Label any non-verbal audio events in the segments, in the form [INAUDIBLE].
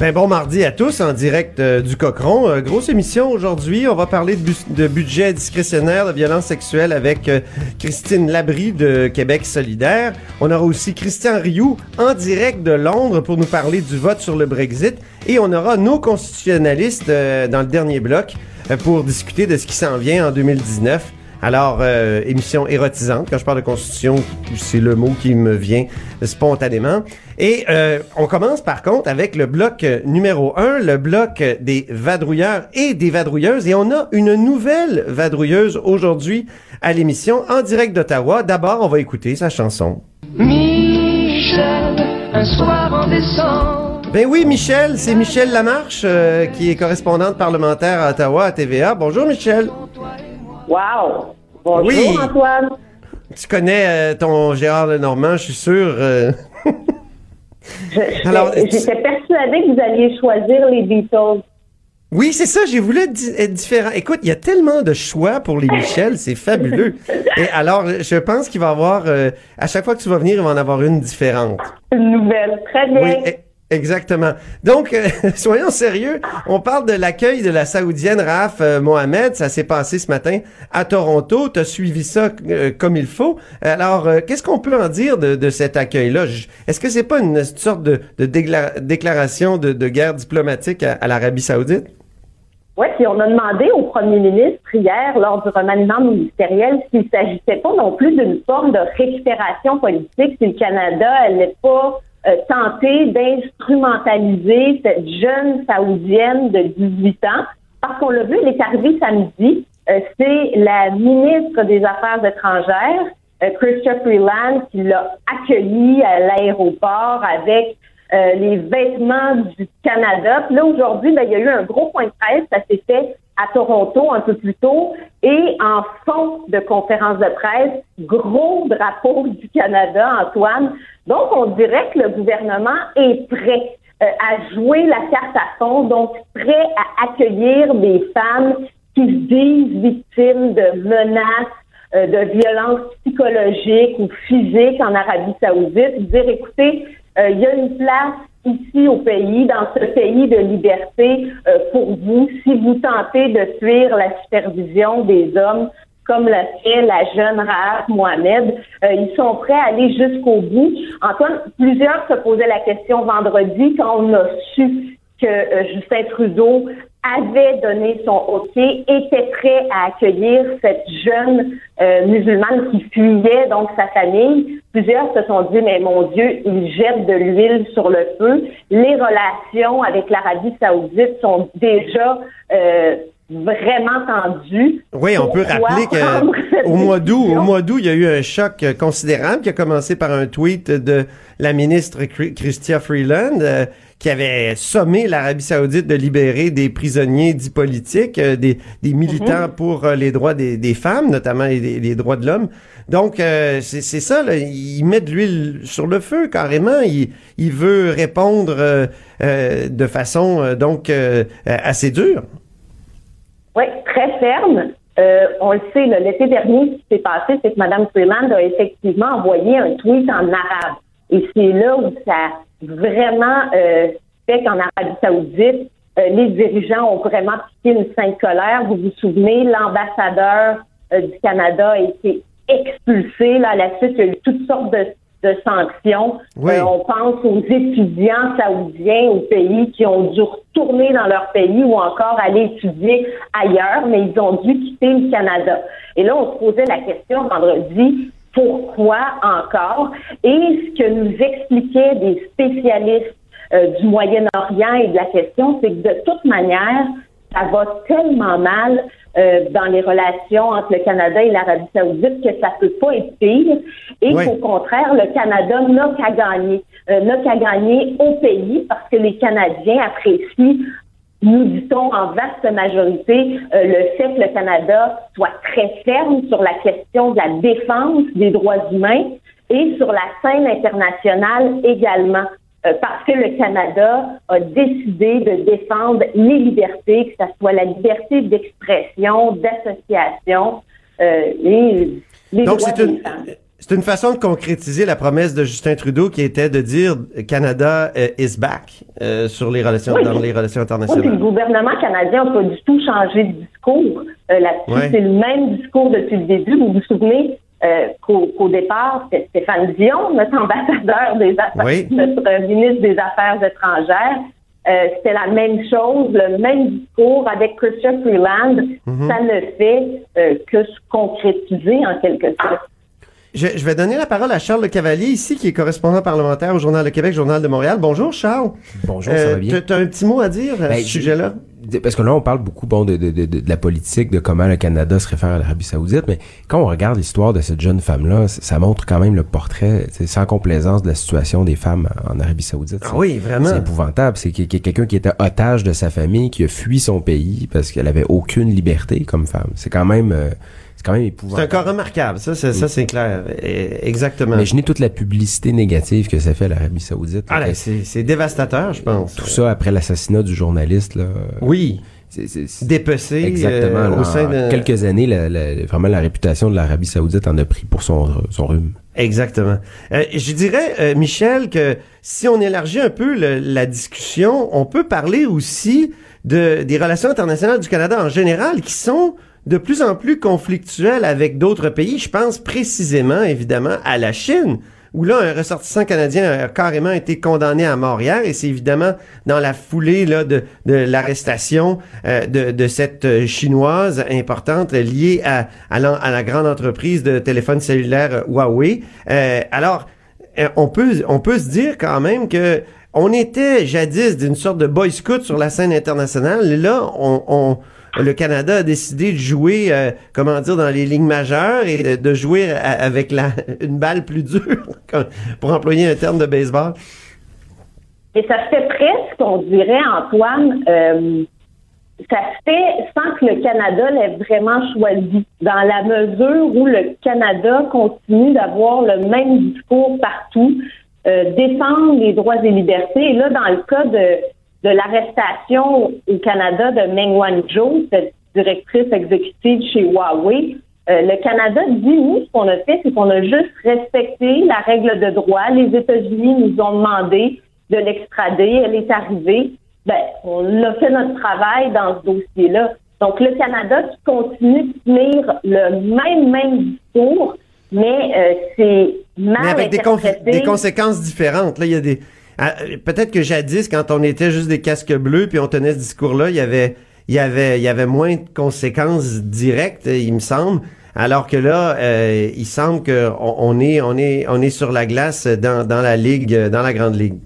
Ben bon mardi à tous en direct euh, du Cochon. Euh, grosse émission aujourd'hui. On va parler de, bu- de budget discrétionnaire de violence sexuelle avec euh, Christine Labrie de Québec solidaire. On aura aussi Christian Rioux en direct de Londres pour nous parler du vote sur le Brexit. Et on aura nos constitutionnalistes dans le dernier bloc pour discuter de ce qui s'en vient en 2019. Alors, euh, émission érotisante. Quand je parle de constitution, c'est le mot qui me vient spontanément. Et euh, on commence par contre avec le bloc euh, numéro un, le bloc des vadrouilleurs et des vadrouilleuses. Et on a une nouvelle vadrouilleuse aujourd'hui à l'émission en direct d'Ottawa. D'abord, on va écouter sa chanson. Michel, un soir en décembre. Ben oui, Michel, c'est Michel Lamarche euh, qui est correspondante parlementaire à Ottawa à TVA. Bonjour Michel. Wow! Bonjour Oui. Antoine. Tu connais euh, ton Gérard Lenormand, je suis sûr. euh, Alors, J'étais persuadée que vous alliez choisir les Beatles. Oui, c'est ça, j'ai voulu être, di- être différent. Écoute, il y a tellement de choix pour les Michel, c'est fabuleux. [LAUGHS] Et alors, je pense qu'il va y avoir, euh, à chaque fois que tu vas venir, il va en avoir une différente. Une nouvelle. Très bien. Oui, exactement. Donc, euh, [LAUGHS] soyons sérieux, on parle de l'accueil de la Saoudienne Raf euh, Mohamed. Ça s'est passé ce matin à Toronto. Tu as suivi ça euh, comme il faut. Alors, qu'est-ce qu'on peut en dire de, cet accueil-là? Est-ce que c'est pas une sorte de, déclaration de, guerre diplomatique à, l'Arabie Saoudite? Oui, puis on a demandé au premier ministre hier, lors du remaniement ministériel, s'il s'agissait pas non plus d'une forme de récupération politique, si le Canada n'allait pas euh, tenter d'instrumentaliser cette jeune Saoudienne de 18 ans, parce qu'on l'a vu, elle est arrivée samedi, euh, c'est la ministre des Affaires étrangères, euh, Freeland, qui l'a accueillie à l'aéroport avec euh, les vêtements du Canada. Puis là, aujourd'hui, ben, il y a eu un gros point de presse. Ça s'est fait à Toronto un peu plus tôt. Et en fond de conférence de presse, gros drapeau du Canada, Antoine. Donc, on dirait que le gouvernement est prêt euh, à jouer la carte à fond, donc prêt à accueillir des femmes qui se disent victimes de menaces, euh, de violences psychologiques ou physiques en Arabie Saoudite, dire écoutez, euh, il y a une place ici au pays, dans ce pays de liberté euh, pour vous, si vous tentez de fuir la supervision des hommes comme l'a fait la jeune Rahaf Mohamed. Euh, ils sont prêts à aller jusqu'au bout. Antoine, plusieurs se posaient la question vendredi quand on a su que euh, Justin Trudeau avait donné son OK, était prêt à accueillir cette jeune euh, musulmane qui fuyait donc sa famille. Plusieurs se sont dit, mais mon Dieu, il jette de l'huile sur le feu. Les relations avec l'Arabie saoudite sont déjà euh, vraiment tendues. Oui, on peut rappeler qu'au mois d'août, au mois d'août, il y a eu un choc considérable qui a commencé par un tweet de la ministre Chri- Chrystia Freeland euh, qui avait sommé l'Arabie Saoudite de libérer des prisonniers dits politiques, euh, des, des militants pour euh, les droits des, des femmes, notamment les, les droits de l'homme. Donc, euh, c'est ça, là, il met de l'huile sur le feu carrément. Il, il veut répondre de façon donc assez dure. Oui, très ferme. Euh, on le sait, l'été dernier, ce qui s'est passé, c'est que Mme Freeland a effectivement envoyé un tweet en arabe. Et c'est là où ça vraiment euh, fait qu'en Arabie Saoudite, euh, les dirigeants ont vraiment piqué une sainte colère. Vous vous souvenez, l'ambassadeur euh, du Canada a été expulsé. Là, à la suite, il y a eu toutes sortes de, de sanctions. Oui. Euh, on pense aux étudiants saoudiens au pays qui ont dû retourner dans leur pays ou encore aller étudier ailleurs, mais ils ont dû quitter le Canada. Et là, on se posait la question vendredi, pourquoi encore? Et ce que nous expliquaient des spécialistes euh, du Moyen-Orient et de la question, c'est que de toute manière, ça va tellement mal euh, dans les relations entre le Canada et l'Arabie saoudite que ça peut pas être pire et Oui. qu'au contraire, le Canada n'a qu'à gagner. Euh, n'a qu'à gagner au pays parce que les Canadiens apprécient nous dit-on en vaste majorité euh, le fait que le Canada soit très ferme sur la question de la défense des droits humains et sur la scène internationale également. Euh, parce que le Canada a décidé de défendre les libertés, que ce soit la liberté d'expression, d'association euh, et les Donc, droits une. C'est une façon de concrétiser la promesse de Justin Trudeau qui était de dire Canada euh, is back euh, sur les relations, Oui. dans les relations Oui, puis le internationales. gouvernement canadien n'a pas du tout changé de discours euh, là-dessus. Ouais. C'est le même discours depuis le début. Vous vous souvenez euh, qu'au, départ, c'était Stéphane Dion, notre ambassadeur des affaires, Oui. notre euh, ministre des Affaires étrangères. Euh, c'était la même chose, le même discours avec Christian Freeland. Mhm. Ça ne fait euh, que se concrétiser en quelque sorte. Je, je vais donner la parole à Charles Le Cavalier ici, qui est correspondant parlementaire au Journal de Québec, Journal de Montréal. Bonjour Charles. Bonjour, ça va bien? Tu as un petit mot à dire à Ben, ce je- sujet-là? Parce que là, on parle beaucoup bon, de, de, de, de la politique, de comment le Canada se réfère à l'Arabie Saoudite, mais quand on regarde l'histoire de cette jeune femme-là, ça montre quand même le portrait, c'est sans complaisance, de la situation des femmes en Arabie Saoudite. Ah oui, vraiment. C'est épouvantable. C'est qu'il y a quelqu'un qui était otage de sa famille, qui a fui son pays parce qu'elle avait aucune liberté comme femme. C'est quand même, euh, quand même C'est épouvantable. un cas remarquable, ça, c'est, ça, c'est clair. Exactement. Imaginez toute la publicité négative que ça fait à l'Arabie Saoudite. Ah, là. c'est, c'est dévastateur, je pense. Tout ça après l'assassinat du journaliste, là. Oui, C'est- c'est- c'est- dépecé Exactement. euh, là, au sein de... quelques années, la- la- vraiment la réputation de l'Arabie Saoudite en a pris pour son, son rhume. Exactement. Euh, je dirais, euh, Michel, que si on élargit un peu le- la discussion, on peut parler aussi de, des relations internationales du Canada en général qui sont de plus en plus conflictuelles avec d'autres pays. Je pense précisément, évidemment, à la Chine, où là, un ressortissant canadien a carrément été condamné à mort hier, et c'est évidemment dans la foulée là, de, de l'arrestation euh, de, de cette euh, chinoise importante liée à, à, l'en- à la grande entreprise de téléphone cellulaire euh, Huawei. Euh, alors, euh, on peut, on peut se dire quand même que on était jadis d'une sorte de boy scout sur la scène internationale. Et là, on, on- le Canada a décidé de jouer, euh, comment dire, dans les lignes majeures et de, jouer avec la, [LAUGHS] une balle plus dure, [LAUGHS] pour employer un terme de baseball. Et ça se fait presque, on dirait, Antoine, euh, ça fait sans que le Canada l'ait vraiment choisi, dans la mesure où le Canada continue d'avoir le même discours partout, euh, défendre les droits et libertés. Et là, dans le cas de, de l'arrestation au Canada de Meng Wanzhou, cette directrice exécutive chez Huawei, euh, le Canada dit, nous, ce qu'on a fait, c'est qu'on a juste respecté la règle de droit. Les États-Unis nous ont demandé de l'extrader. Elle est arrivée. Ben, on a fait notre travail dans ce dossier-là. Donc, le Canada qui continue de tenir le même, même discours, mais euh, c'est mal Mais avec des, des conséquences différentes. Là, il y a des. Ah, Peut-être que jadis, quand on était juste des casques bleus puis on tenait ce discours-là, il y avait, il y avait, il y avait moins de conséquences directes, il me semble. Alors que là, euh, il semble que on, est, on est, on est sur la glace dans, la ligue, dans la grande ligue.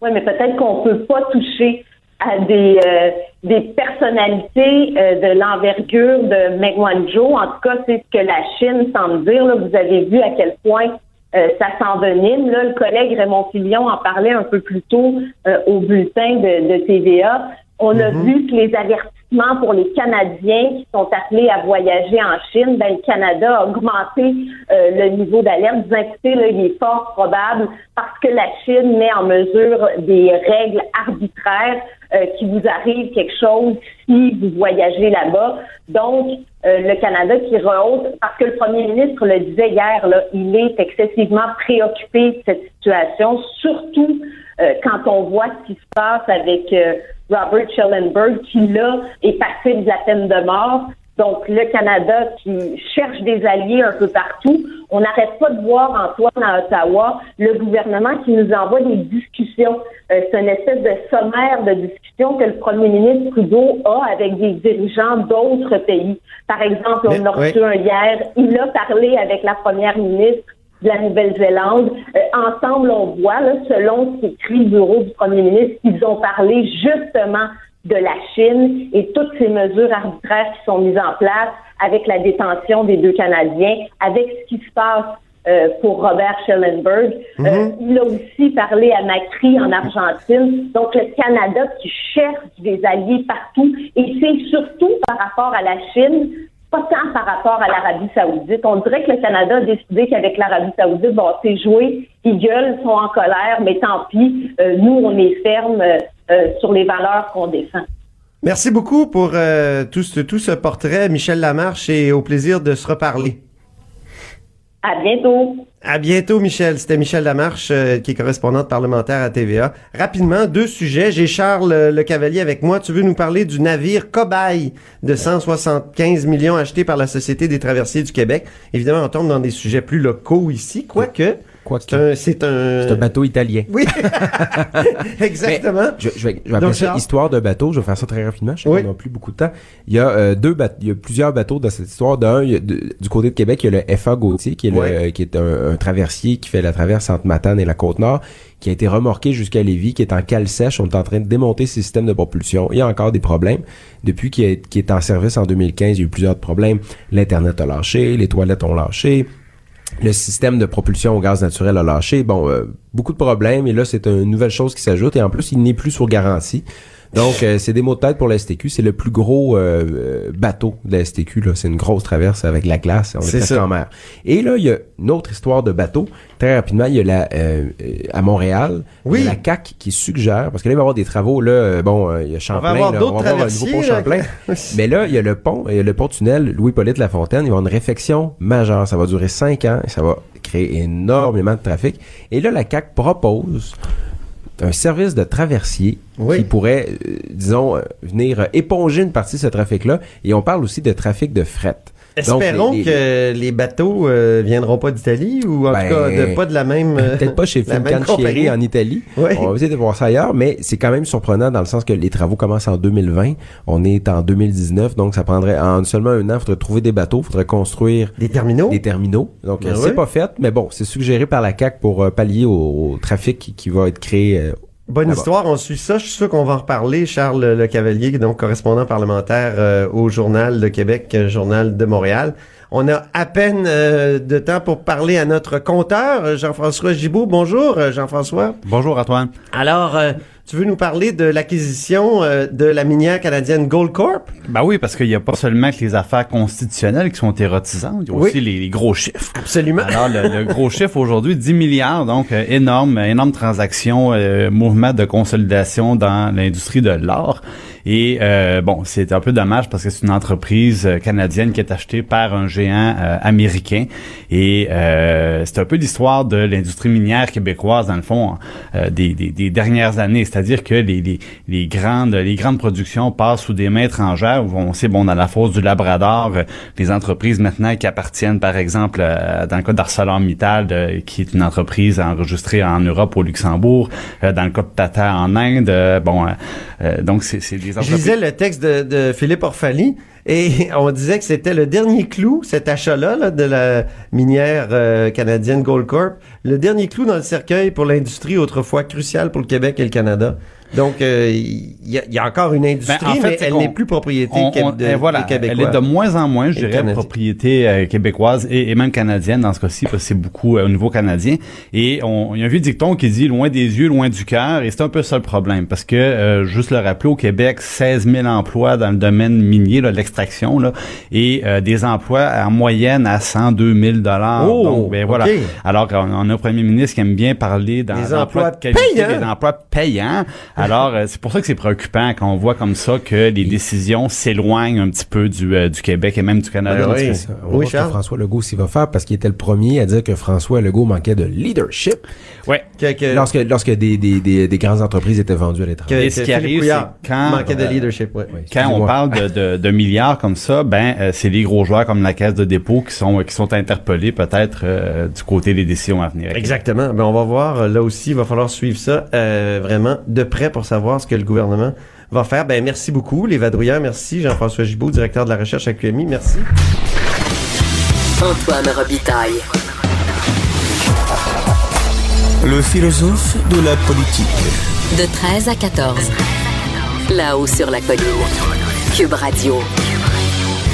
Oui, mais peut-être qu'on peut pas toucher à des, euh, personnalités euh, de l'envergure de Meng Wanzhou. En tout cas, c'est ce que la Chine semble dire. Vous avez vu à quel point euh, ça s'envenime. Là, le collègue Raymond Fillon en parlait un peu plus tôt euh, au bulletin de, de TVA. On a vu que les avertissements pour les Canadiens qui sont appelés à voyager en Chine, ben, le Canada a augmenté euh, le niveau d'alerte, disant écoutez, là, il est fort probable parce que la Chine met en mesure des règles arbitraires euh, qui vous arrive quelque chose si vous voyagez là-bas. Donc, euh, le Canada qui rehausse, parce que le premier ministre le disait hier, là, il est excessivement préoccupé de cette situation, surtout euh, quand on voit ce qui se passe avec euh, Robert Schellenberg, qui là est passible de la peine de mort. Donc, le Canada qui cherche des alliés un peu partout. On n'arrête pas de voir, Antoine, à Ottawa, le gouvernement qui nous envoie des discussions. Euh, c'est une espèce de sommaire de discussion que le premier ministre Trudeau a avec des dirigeants d'autres pays. Par exemple, on a reçu un hier. Il a parlé avec la première ministre de la Nouvelle-Zélande. Euh, ensemble, on voit, là, selon ce qu'écrit le bureau du premier ministre, qu'ils ont parlé justement de la Chine et toutes ces mesures arbitraires qui sont mises en place avec la détention des deux Canadiens, avec ce qui se passe euh, pour Robert Schellenberg. Euh, Mhm. il a aussi parlé à Macri en Argentine. Donc, le Canada qui cherche des alliés partout et c'est surtout par rapport à la Chine, pas tant par rapport à l'Arabie saoudite. On dirait que le Canada a décidé qu'avec l'Arabie saoudite, bon, c'est joué, ils gueulent, sont en colère, mais tant pis, euh, nous, on est ferme euh, euh, sur les valeurs qu'on défend. Merci beaucoup pour tout, ce, tout ce portrait, Michel Lamarche, et au plaisir de se reparler. À bientôt. À bientôt, Michel. C'était Michel Lamarche, euh, qui est correspondante parlementaire à TVA. Rapidement, deux sujets. J'ai Charles euh, Le Cavalier avec moi. Tu veux nous parler du navire Cobaye de 175 millions acheté par la Société des traversiers du Québec. Évidemment, on tombe dans des sujets plus locaux ici, quoique Quoique. c'est un... Un... Un bateau italien. Oui, [LAUGHS] exactement. Je, je vais, je vais Donc, appeler ça histoire de bateau. Je vais faire ça très rapidement. Je sais Oui. qu'on n'a plus beaucoup de temps. Il y a euh, deux il y a plusieurs bateaux dans cette histoire. D'un, du côté de Québec, il y a le FA Gauthier, qui est, le- euh, qui est un, un traversier qui fait la traverse entre Matane et la Côte-Nord, qui a été remorqué jusqu'à Lévis, qui est en cale sèche. On est en train de démonter ses systèmes de propulsion. Il y a encore des problèmes. Depuis qu'il est, qu'il est en service en 2015, il y a eu plusieurs problèmes. L'Internet a lâché, les toilettes ont lâché. Le système de propulsion au gaz naturel a lâché. Bon, euh, beaucoup de problèmes. Et là, c'est une nouvelle chose qui s'ajoute. Et en plus, il n'est plus sur garantie. Donc, euh, c'est des mots de tête pour la STQ. C'est le plus gros euh, euh, bateau de la STQ. Là. C'est une grosse traverse avec la glace. On est, C'est presque ça. en mer. Et là, il y a une autre histoire de bateau. Très rapidement, il y a la euh, euh, à Montréal, Oui. il y a la CAC qui suggère, parce que là, il va y avoir des travaux. Là, euh, bon, il y a Champlain. on va avoir un nouveau pont. Champlain. [LAUGHS] Mais là, il y a le pont, il y a le pont tunnel Louis-Polyte Lafontaine. Il va y avoir une réfection majeure. Ça va durer cinq ans et ça va créer énormément de trafic. Et là, la CAC propose un service de traversier Oui. qui pourrait, euh, disons, euh, venir éponger une partie de ce trafic-là. Et on parle aussi de trafic de fret. Donc, Espérons les- les- que les bateaux euh, viendront pas d'Italie ou en Ben, tout cas de, pas de la même. [LAUGHS] Peut-être pas chez Fincantieri en Italie. Oui. On va essayer de voir ça ailleurs, mais c'est quand même surprenant dans le sens que les travaux commencent en 2020. On est en 2019, donc ça prendrait en seulement un an, il faudrait trouver des bateaux, il faudrait construire Des terminaux? des terminaux. Donc Ben oui. c'est pas fait, mais bon, c'est suggéré par la CAC pour euh, pallier au, au trafic qui, qui va être créé. euh, Bonne histoire, on suit ça. Je suis sûr qu'on va en reparler. Charles Le Cavalier, donc correspondant parlementaire euh, au Journal de Québec, euh, Journal de Montréal. On a à peine euh, de temps pour parler à notre compteur, Jean-François Gibault. Bonjour, Jean-François. Bonjour Antoine. Alors, euh, tu veux nous parler de l'acquisition euh, de la minière canadienne Gold Corp? Ben oui, parce qu'il n'y a pas seulement que les affaires constitutionnelles qui sont érotisantes, il y a Oui. aussi les, les gros chiffres. Absolument. Alors, le, le gros chiffre aujourd'hui, 10 milliards, donc euh, énorme, énorme transaction, euh, mouvement de consolidation dans l'industrie de l'or. Et euh, bon, c'est un peu dommage parce que c'est une entreprise euh, canadienne qui est achetée par un géant euh, américain. Et euh, c'est un peu l'histoire de l'industrie minière québécoise, dans le fond, euh, des, des, des dernières années. C'est-à-dire que les, les, les grandes les grandes productions passent sous des mains étrangères. On sait, bon, dans la fosse du Labrador, euh, les entreprises maintenant qui appartiennent, par exemple, dans le cas d'ArcelorMittal, qui est une entreprise enregistrée en Europe, au Luxembourg, dans le cas de Tata en Inde, bon, donc c'est c'est Je lisais le texte de, de Philippe Orfali et [LAUGHS] on disait que c'était le dernier clou, cet achat-là là, de la minière euh, canadienne Gold Corp, le dernier clou dans le cercueil pour l'industrie autrefois cruciale pour le Québec et le Canada. Donc, euh, il y, y a encore une industrie, Ben, en fait, mais elle n'est plus propriété On- qué- on- de, voilà, elle est de moins en moins, je dirais, propriété euh, québécoise et, et même canadienne dans ce cas-ci, parce que c'est beaucoup euh, au niveau canadien. Et on, il y a un vieux dicton qui dit loin des yeux, loin du cœur, et c'est un peu ça le problème, parce que euh, juste le rappeler au Québec, 16 000 emplois dans le domaine minier, là, l'extraction, là, et euh, des emplois en moyenne à 102 000 dollars. Oh, Donc, ben voilà. Alors, on, on a un premier ministre qui aime bien parler dans Des l'emploi emplois de qualité, payants. des emplois payants. [LAUGHS] Alors, euh, c'est pour ça que c'est préoccupant quand on voit comme ça que les décisions s'éloignent un petit peu du, euh, du Québec et même du Canada. Ben oui. On Oui, voir ce que Charles. François Legault s'il va faire parce qu'il était le premier à dire que François Legault manquait de leadership Ouais. Que- que- lorsque, lorsque des, des, des, des grandes entreprises étaient vendues à l'étranger. Et ce que qui arrive, quand, manquait de euh, leadership, ouais. Oui, Quand on parle de, de, de milliards comme ça, ben euh, c'est les gros joueurs comme la Caisse de dépôt qui sont qui sont interpellés peut-être euh, du côté des décisions à venir. Exactement. Ben, on va voir. Là aussi, il va falloir suivre ça euh, vraiment de près pour savoir ce que le gouvernement va faire. Ben, merci beaucoup, les vadrouilleurs. Merci, Jean-François Gibault, directeur de la recherche à QMI. Merci. Antoine Robitaille. Le philosophe de la politique. De 13 à 14. Là-haut sur la colline. Cube Radio.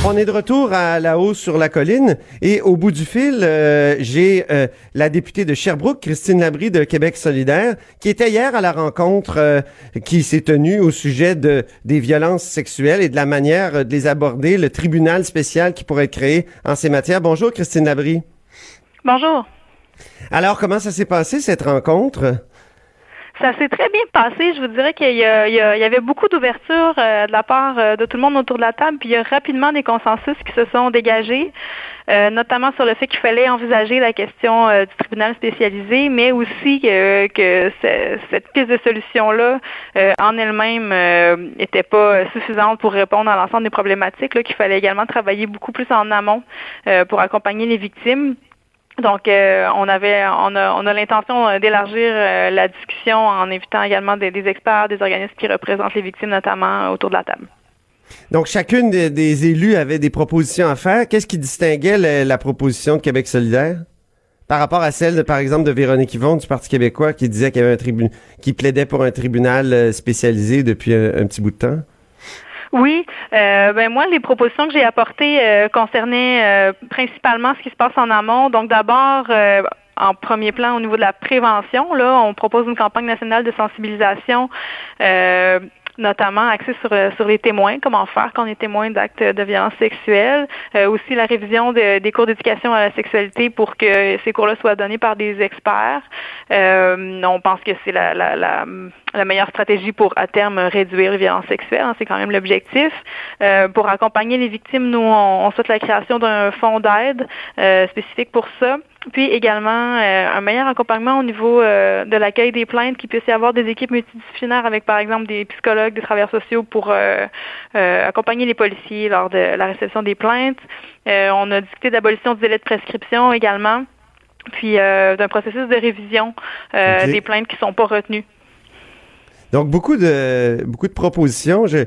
On est de retour à la hausse sur la colline et au bout du fil, euh, j'ai euh, la députée de Sherbrooke, Christine Labrie de Québec solidaire, qui était hier à la rencontre euh, qui s'est tenue au sujet de des violences sexuelles et de la manière de les aborder, le tribunal spécial qui pourrait être créé en ces matières. Bonjour Christine Labrie. Bonjour. Alors, comment ça s'est passé cette rencontre? Ça s'est très bien passé. Je vous dirais qu'il y, y y avait beaucoup d'ouverture euh, de la part euh, de tout le monde autour de la table, puis il y a rapidement des consensus qui se sont dégagés, euh, notamment sur le fait qu'il fallait envisager la question du tribunal spécialisé, mais aussi que, que ce- cette piste de solution-là, en elle-même, euh, était pas suffisante pour répondre à l'ensemble des problématiques, qu'il fallait également travailler beaucoup plus en amont pour accompagner les victimes. Donc, euh, on avait, on a, on a l'intention euh, d'élargir euh, la discussion en invitant également des, experts, des organismes qui représentent les victimes, notamment autour de la table. Donc, chacune des, des élus avait des propositions à faire. Qu'est-ce qui distinguait le- la proposition de Québec solidaire par rapport à celle, de, par exemple, de Véronique Yvon du Parti québécois qui disait qu'il y avait un tribunal, qui plaidait pour un tribunal spécialisé depuis un petit bout de temps? Oui, euh, ben moi, les propositions que j'ai apportées euh, concernaient euh, principalement ce qui se passe en amont. Donc, d'abord, euh, en premier plan, au niveau de la prévention, là, on propose une campagne nationale de sensibilisation. Notamment axée sur, euh, sur les témoins, comment faire quand on est témoin d'actes de violence sexuelle, Euh, aussi la révision de- des cours d'éducation à la sexualité pour que ces cours-là soient donnés par des experts. Euh, on pense que c'est la, la, meilleure stratégie pour à terme réduire les violences sexuelles, hein, c'est quand même l'objectif. Euh, pour accompagner les victimes, nous on, on souhaite la création d'un fonds d'aide spécifique pour ça. Puis également euh, un meilleur accompagnement au niveau euh, de l'accueil des plaintes, qu'il puisse y avoir des équipes multidisciplinaires avec par exemple des psychologues, des travailleurs sociaux pour euh, accompagner les policiers lors de la réception des plaintes. On a discuté d'abolition du délai de prescription également, puis d'un processus de révision des plaintes qui sont pas retenues. Donc, beaucoup de, beaucoup de propositions. Je-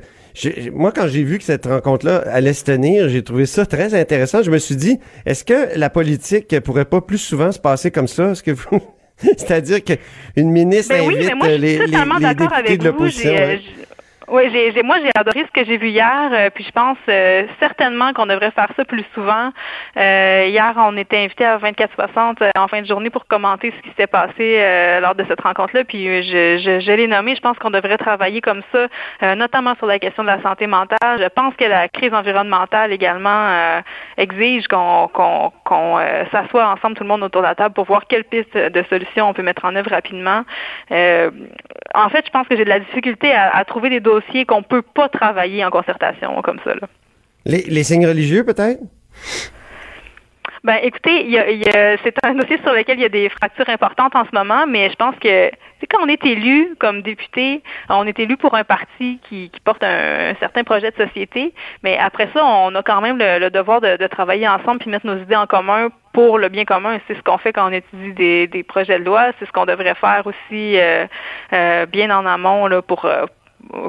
moi, quand j'ai vu que cette rencontre-là allait se tenir, j'ai trouvé ça très intéressant. Je me suis dit, est-ce que la politique pourrait pas plus souvent se passer comme ça? Est-ce que vous... [LAUGHS] C'est-à-dire qu'une ministre Ben oui, invite mais moi, je suis les, les, totalement les d'accord députés avec de vous. l'opposition. J'ai, euh, j'- Oui, j'ai, moi j'ai adoré ce que j'ai vu hier, euh, puis je pense euh, certainement qu'on devrait faire ça plus souvent. Euh, hier, on était invité à 24-60 euh, en fin de journée pour commenter ce qui s'était passé euh, lors de cette rencontre-là, puis euh, je, je, je l'ai nommé. Je pense qu'on devrait travailler comme ça, notamment sur la question de la santé mentale. Je pense que la crise environnementale également exige qu'on, qu'on, qu'on s'assoie ensemble tout le monde autour de la table pour voir quelles pistes de solutions on peut mettre en œuvre rapidement. En fait, je pense que j'ai de la difficulté à, à trouver des dossiers qu'on peut pas travailler en concertation comme ça. Là. Les, les signes religieux, peut-être? Ben, écoutez, il y a- il y a- c'est un dossier sur lequel il y a des fractures importantes en ce moment, mais je pense que quand on est élu comme député, on est élu pour un parti qui, qui porte un, un certain projet de société, mais après ça, on a quand même le, le devoir de, de travailler ensemble puis mettre nos idées en commun pour le bien commun. C'est ce qu'on fait quand on étudie des, des projets de loi, c'est ce qu'on devrait faire aussi euh, euh, bien en amont là, pour euh,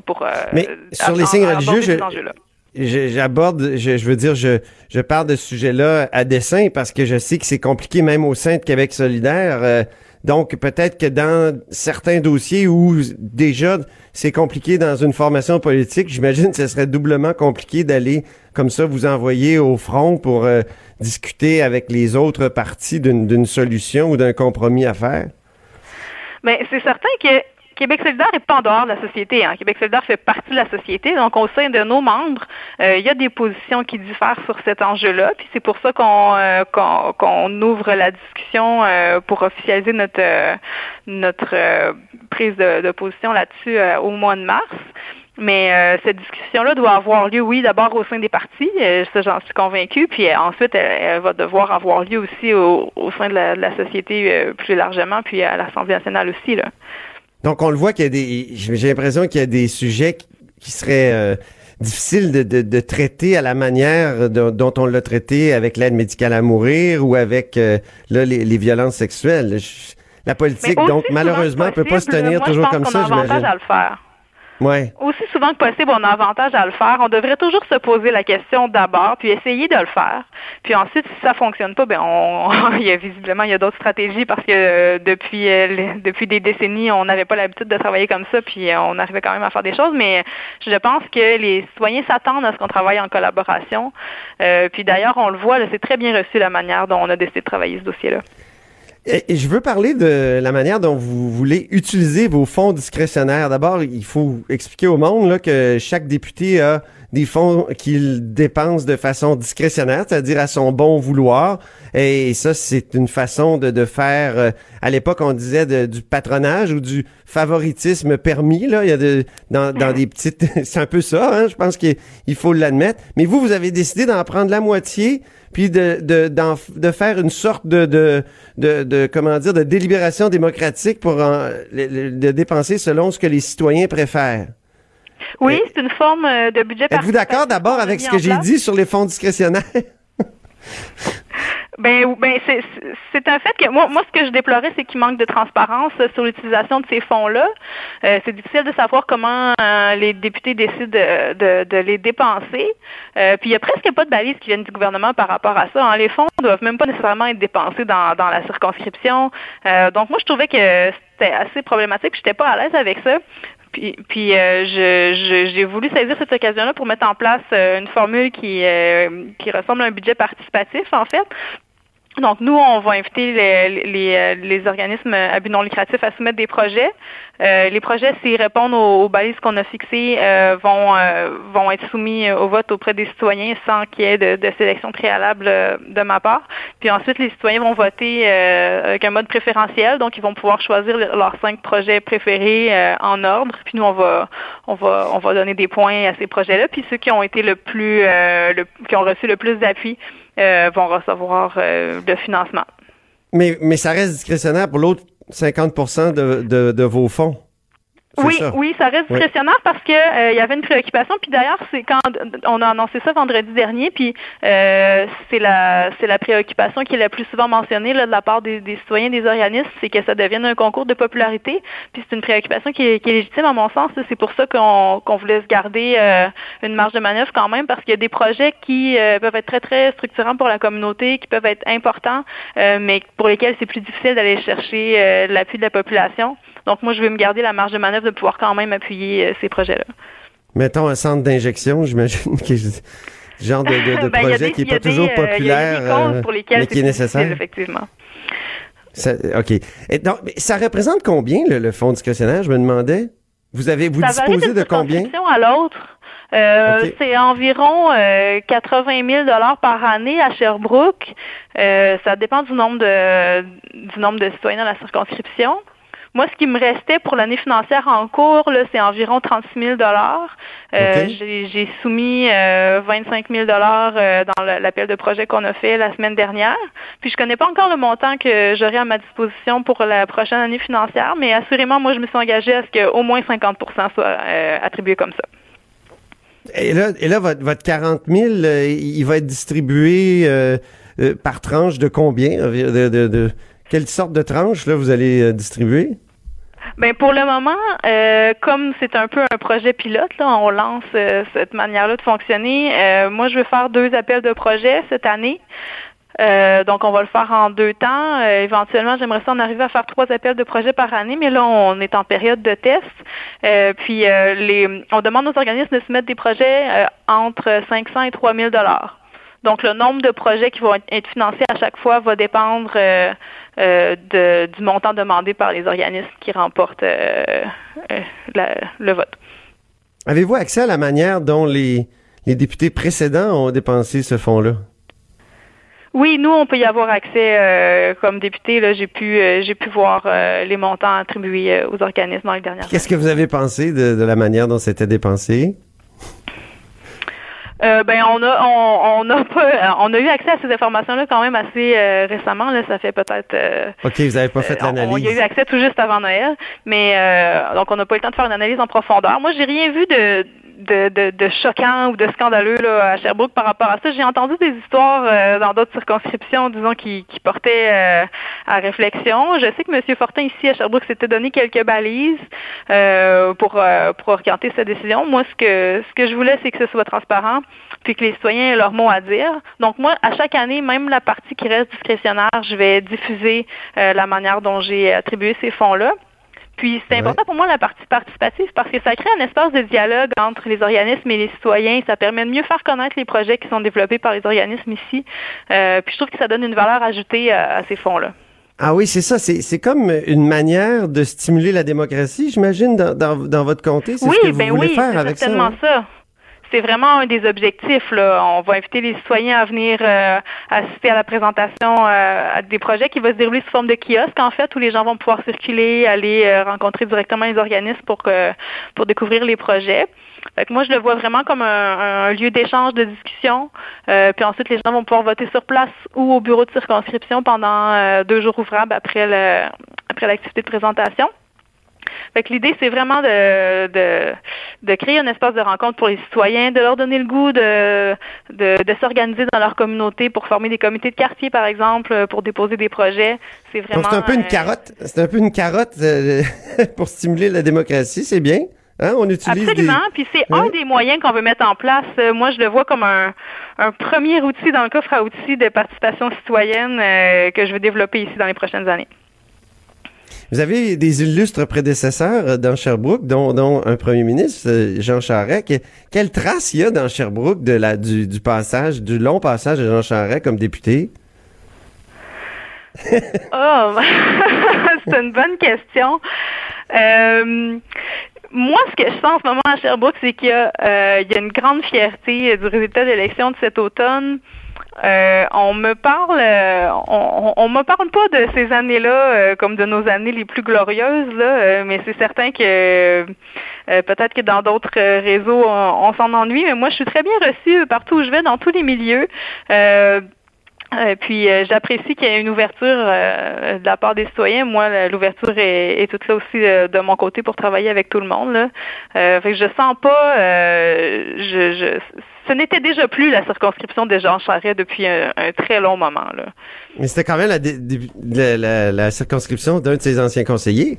pour euh, Mais sur les signes religieux, je- J'aborde, je, je veux dire, je, je parle de ce sujet-là à dessein parce que je sais que c'est compliqué même au sein de Québec solidaire. Euh, donc, peut-être que dans certains dossiers où déjà c'est compliqué dans une formation politique, j'imagine que ce serait doublement compliqué d'aller comme ça vous envoyer au front pour euh, discuter avec les autres partis d'une d'une solution ou d'un compromis à faire. Mais c'est certain que Québec solidaire n'est pas en dehors de la société. Hein. Québec solidaire fait partie de la société. Donc, au sein de nos membres, euh, il y a des positions qui diffèrent sur cet enjeu-là. Puis c'est pour ça qu'on euh, ouvre la discussion euh, pour officialiser notre prise de, position là-dessus au mois de mars. Mais cette discussion-là doit avoir lieu, oui, d'abord au sein des partis, j'en suis convaincue, puis ensuite elle, va devoir avoir lieu aussi au, sein de la, société plus largement, puis à l'Assemblée nationale aussi. Donc on le voit qu'il y a des, j'ai l'impression qu'il y a des sujets qui, seraient difficiles de, de, traiter à la manière dont on l'a traité avec l'aide médicale à mourir ou avec là, les, violences sexuelles. la politique, donc malheureusement, ne peut pas se tenir toujours comme ça, j'imagine. à le faire. Ouais. Aussi souvent que possible, on a avantage à le faire. On devrait toujours se poser la question d'abord, puis essayer de le faire. Puis ensuite, si ça fonctionne pas, ben on, [LAUGHS] il y a visiblement il y a d'autres stratégies parce que euh, depuis euh, depuis des décennies, on n'avait pas l'habitude de travailler comme ça, puis euh, on arrivait quand même à faire des choses. Mais je pense que les citoyens s'attendent à ce qu'on travaille en collaboration. puis d'ailleurs, on le voit, c'est très bien reçu la manière dont on a décidé de travailler ce dossier-là. Je veux parler de la manière dont vous voulez utiliser vos fonds discrétionnaires. D'abord, il faut expliquer au monde là, que chaque député a des fonds qu'il dépense de façon discrétionnaire, c'est-à-dire à son bon vouloir. Et ça, c'est une façon de, de faire. Euh, à l'époque, on disait du patronage ou du favoritisme permis. Là, il y a de, dans, dans des petites. [LAUGHS] c'est un peu ça. Hein, je pense qu'il faut l'admettre. Mais vous, vous avez décidé d'en prendre la moitié puis de, de, de faire une sorte de, de, de, comment dire, de délibération démocratique pour de dépenser selon ce que les citoyens préfèrent. Oui, c'est une forme euh, de budget Êtes-vous d'accord d'abord avec ce que j'ai dit sur les fonds discrétionnaires? Ben, ben c'est un fait que moi, moi, ce que je déplorais, c'est qu'il manque de transparence sur l'utilisation de ces fonds-là. Euh, c'est difficile de savoir comment euh, les députés décident de, les dépenser. Euh, puis il y a presque pas de balises qui viennent du gouvernement par rapport à ça. Hein. Les fonds ne doivent même pas nécessairement être dépensés dans la circonscription. donc moi, je trouvais que c'était assez problématique. Je n'étais pas à l'aise avec ça. Puis, euh, je, j'ai voulu saisir cette occasion-là pour mettre en place euh, une formule euh, qui ressemble à un budget participatif, en fait, donc, nous, on va inviter les, les, les, organismes à but non lucratif à soumettre des projets. Euh, les projets, s'ils répondent aux, balises qu'on a fixées, euh, vont, euh, vont être soumis au vote auprès des citoyens sans qu'il y ait de, de, sélection préalable de ma part. Puis ensuite, les citoyens vont voter avec un mode préférentiel, donc ils vont pouvoir choisir leurs cinq projets préférés en ordre. Puis nous, on va, on va, on va donner des points à ces projets-là. Puis ceux qui ont été le plus, le, qui ont reçu le plus d'appui euh, vont recevoir euh, le financement. Mais, mais ça reste discrétionnaire pour l'autre 50 de, de, de vos fonds. Oui, oui, ça reste discrétionnaire parce que euh, il y avait une préoccupation. Puis d'ailleurs, c'est quand on a annoncé ça vendredi dernier, puis euh, c'est la c'est la préoccupation qui est la plus souvent mentionnée là, de la part des, des citoyens, des organismes, c'est que ça devienne un concours de popularité. Puis c'est une préoccupation qui est, qui est légitime à mon sens. C'est pour ça qu'on qu'on voulait se garder euh, une marge de manœuvre quand même, parce qu'il y a des projets qui peuvent être très très structurants pour la communauté, qui peuvent être importants, mais pour lesquels c'est plus difficile d'aller chercher l'appui de la population. Donc, moi, je vais me garder la marge de manœuvre de pouvoir quand même appuyer euh, ces projets-là. Mettons un centre d'injection, [LAUGHS] j'imagine que genre de, de, de [LAUGHS] ben, projet qui n'est pas toujours euh, populaire, euh, mais qui est nécessaire. Effectivement. OK. Et donc, ça représente combien le, fonds discrétionnaire, je me demandais? Vous avez vous disposez de combien? à l'autre. C'est environ 80 000 dollars par année à Sherbrooke. ça dépend du nombre de du nombre de citoyens dans la circonscription. Moi, ce qui me restait pour l'année financière en cours, c'est environ 36 000 dollars. Euh, j'ai soumis 25 euh, 000 dollars euh, dans l'appel de projet qu'on a fait la semaine dernière. Puis je connais pas encore le montant que j'aurai à ma disposition pour la prochaine année financière, mais assurément, moi, je me suis engagée à ce qu'au moins 50% soit attribué comme ça. Et là, et là votre, votre 40 000, il va être distribué par tranche de combien? De, de, de, quelle sorte de tranche là, vous allez euh, distribuer? Ben pour le moment, euh, comme c'est un peu un projet pilote, là, on lance euh, cette manière-là de fonctionner. moi, je vais faire deux appels de projet cette année. donc, on va le faire en deux temps. éventuellement, j'aimerais ça en arriver à faire trois appels de projet par année, mais là, on est en période de test. puis, on demande aux organismes de se mettre des projets entre 500 et 3000 dollars. Donc, le nombre de projets qui vont être financés à chaque fois va dépendre euh, de, du montant demandé par les organismes qui remportent euh, euh, la- le vote. Avez-vous accès à la manière dont les, les députés précédents ont dépensé ce fonds-là? Oui, nous, on peut y avoir accès euh, comme député. Là, j'ai pu, euh, j'ai pu voir euh, les montants attribués aux organismes dans les dernières Qu'est-ce que vous avez pensé de, de la manière dont c'était dépensé? Euh, ben on a on, on a pas [LAUGHS] on a eu accès à ces informations-là quand même assez euh, récemment. Là, ça fait peut-être euh, OK, vous n'avez pas fait on, on l'analyse. y a eu accès tout juste avant Noël, mais euh, donc on n'a pas eu le temps de faire une analyse en profondeur. Moi, j'ai rien vu de de, de, de choquant ou de scandaleux là, à Sherbrooke par rapport à ça. J'ai entendu des histoires euh, dans d'autres circonscriptions, disons, qui, qui portaient euh, à réflexion. Je sais que M. Fortin, ici à Sherbrooke, s'était donné quelques balises euh, pour, euh, pour orienter sa décision. Moi, ce que ce que je voulais, c'est que ce soit transparent, puis que les citoyens aient leur mot à dire. Donc, moi, à chaque année, même la partie qui reste discrétionnaire, je vais diffuser euh, la manière dont j'ai attribué ces fonds-là. Puis c'est important pour moi la partie participative parce que ça crée un espace de dialogue entre les organismes et les citoyens. Ça permet de mieux faire connaître les projets qui sont développés par les organismes ici. Euh, puis je trouve que ça donne une valeur ajoutée à, à ces fonds-là. Ah oui, c'est ça. C'est c'est comme une manière de stimuler la démocratie, j'imagine, dans, dans, dans votre comté. C'est Oui, ce que vous ben voulez oui, faire c'est avec ça. certainement hein? ça. C'est vraiment un des objectifs. On va inviter les citoyens à venir euh, assister à la présentation euh, des projets qui vont se dérouler sous forme de kiosque, en fait, où les gens vont pouvoir circuler, aller euh, rencontrer directement les organismes pour pour découvrir les projets. Moi, je le vois vraiment comme un, lieu d'échange, de discussion. Puis ensuite, les gens vont pouvoir voter sur place ou au bureau de circonscription pendant deux jours ouvrables après après l'activité de présentation. Fait que l'idée, c'est vraiment de, de, de créer un espace de rencontre pour les citoyens, de leur donner le goût de, de, de s'organiser dans leur communauté pour former des comités de quartier, par exemple, pour déposer des projets. C'est vraiment. C'est un peu une euh, carotte. C'est un peu une carotte euh, [LAUGHS] pour stimuler la démocratie, c'est bien. Hein? On utilise Absolument. des... Puis c'est un des moyens qu'on veut mettre en place. Euh, moi, je le vois comme un, un premier outil dans le coffre à outils de participation citoyenne euh, que je veux développer ici dans les prochaines années. Vous avez des illustres prédécesseurs euh, dans Sherbrooke, dont, un premier ministre, euh, Jean Charest. Que- quelle trace il y a dans Sherbrooke de la, du, du passage, du long passage de Jean Charest comme député? [LAUGHS] Oh, [LAUGHS] c'est une bonne question. Euh, moi, ce que je sens en ce moment à Sherbrooke, c'est qu'il y, y a une grande fierté du résultat de l'élection de cet automne. Euh, on me parle, euh, on, on, me parle pas de ces années-là euh, comme de nos années les plus glorieuses, là, euh, mais c'est certain que peut-être que dans d'autres réseaux, on, on s'en ennuie. Mais moi, je suis très bien reçue partout où je vais, dans tous les milieux. Euh, puis euh, j'apprécie qu'il y ait une ouverture euh, de la part des citoyens. Moi, l'ouverture est, est toute là aussi euh, de mon côté pour travailler avec tout le monde. Là. Euh, fait que je sens pas, euh, je, je, ce n'était déjà plus la circonscription de Jean Charest depuis un, un très long moment. Là. Mais c'était quand même la, la, la- la circonscription d'un de ses anciens conseillers,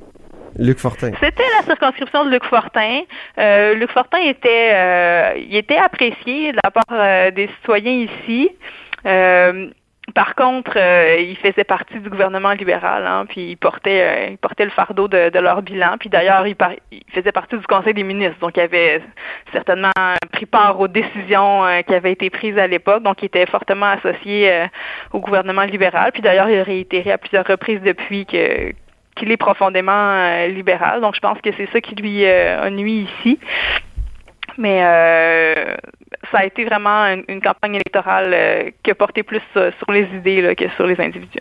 Luc Fortin. C'était la circonscription de Luc Fortin. Euh, Luc Fortin était, euh, il était apprécié de la part euh, des citoyens ici. Euh, par contre, euh, il faisait partie du gouvernement libéral, hein, puis il portait, euh, il portait le fardeau de, de leur bilan. Puis d'ailleurs, il, par- il faisait partie du Conseil des ministres, donc il avait certainement pris part aux décisions euh, qui avaient été prises à l'époque. Donc, il était fortement associé euh, au gouvernement libéral. Puis d'ailleurs, il a réitéré à plusieurs reprises depuis que qu'il est profondément libéral. Donc, je pense que c'est ça qui lui a nuit ici. Mais ça a été vraiment une, une campagne électorale euh, qui a porté plus euh, sur les idées là, que sur les individus.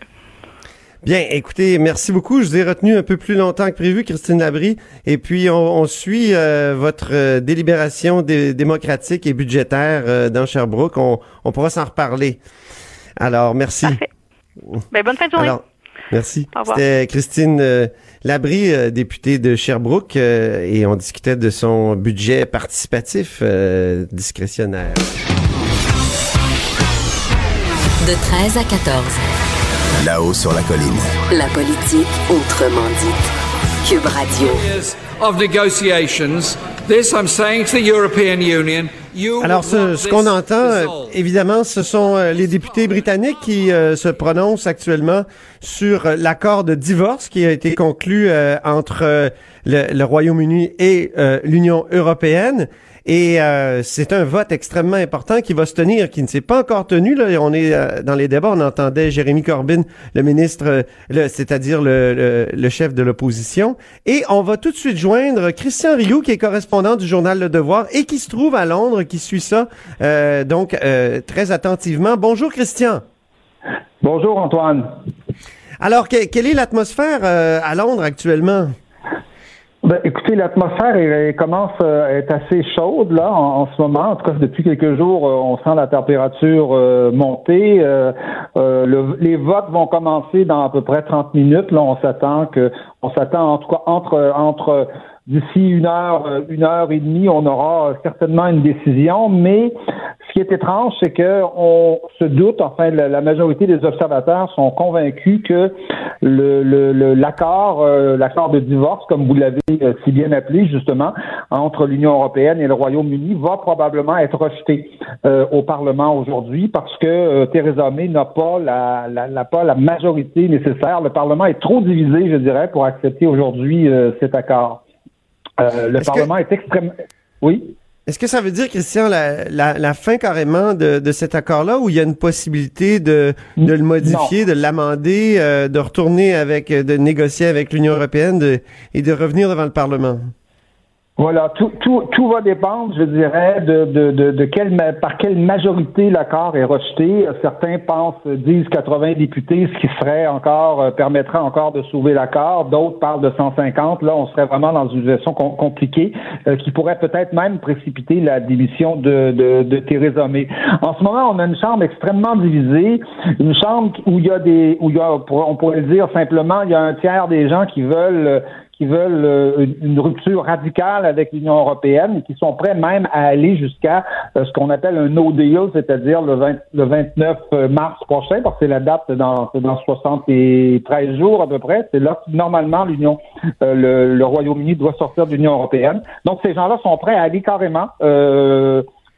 Bien, écoutez, merci beaucoup. Je vous ai retenu un peu plus longtemps que prévu, Christine Labrie. Et puis, on, on suit euh, votre délibération dé- démocratique et budgétaire dans Sherbrooke. On, on pourra s'en reparler. Alors, merci. Ben, bonne fin de journée. Alors, merci. Au revoir. C'était Christine euh, Labrie, euh, députée de Sherbrooke, euh, et on discutait de son budget participatif euh, discrétionnaire. De 13 à 14. Là-haut sur la colline. La politique autrement dite. Cube Radio. of negotiations. This I'm saying to the European Union. You Alors, ce, qu'on this entend, évidemment, ce sont euh, les députés britanniques qui euh, se prononcent actuellement sur euh, l'accord de divorce qui a été conclu euh, entre euh, le, le Royaume-Uni et euh, l'Union européenne. Et euh, c'est un vote extrêmement important qui va se tenir, qui ne s'est pas encore tenu. Là. On est euh, dans les débats, on entendait Jérémy Corbyn, le ministre, euh, c'est-à-dire le, le- le chef de l'opposition. Et on va tout de suite joindre Christian Rioux, qui est correspondant du journal Le Devoir et qui se trouve à Londres, qui suit ça euh, donc euh, très attentivement. Bonjour Christian. Bonjour Antoine. Alors, que- quelle est l'atmosphère euh, à Londres actuellement? Ben, écoutez, l'atmosphère elle, commence euh, à être assez chaude là en, ce moment. En tout cas, depuis quelques jours, euh, on sent la température euh, monter. Euh, euh, le- les votes vont commencer dans à peu près 30 minutes. Là, on s'attend que, on s'attend en tout cas entre entre d'ici une heure, euh, une heure et demie, on aura euh, certainement une décision. Mais ce qui est étrange, c'est que on se doute, enfin, la, majorité des observateurs sont convaincus que le, le- le- l'accord, euh, l'accord de divorce, comme vous l'avez si bien appelé justement, entre l'Union européenne et le Royaume-Uni, va probablement être rejeté euh, au Parlement aujourd'hui parce que Theresa May n'a pas la, pas la majorité nécessaire. Le Parlement est trop divisé, je dirais, pour accepter aujourd'hui euh, cet accord. Euh, le que- Parlement est extrêmement. Oui? Est-ce que ça veut dire, Christian, la, la, la fin carrément de, de cet accord-là, où il y a une possibilité de, de le modifier, de l'amender, euh, de retourner avec, de négocier avec l'Union européenne de- et de revenir devant le Parlement? Voilà, tout, tout, tout va dépendre, je dirais, de, de, de, de quelle, par quelle majorité l'accord est rejeté. Certains pensent, disent 80 députés, ce qui serait encore, euh, permettrait encore de sauver l'accord. D'autres parlent de 150. Là, on serait vraiment dans une situation com- compliquée euh, qui pourrait peut-être même précipiter la démission de, de, de Theresa May. En ce moment, on a une chambre extrêmement divisée, une chambre où il y a des, où il y a, on pourrait le dire simplement, il y a un tiers des gens qui veulent euh, qui veulent euh, une rupture radicale avec l'Union européenne et qui sont prêts même à aller jusqu'à euh, ce qu'on appelle un no deal, c'est-à-dire le, 20 le 29 mars prochain, parce que c'est la date dans, dans 73 jours à peu près. C'est là que normalement l'Union, euh, le, le Royaume-Uni doit sortir de l'Union européenne. Donc ces gens-là sont prêts à aller carrément.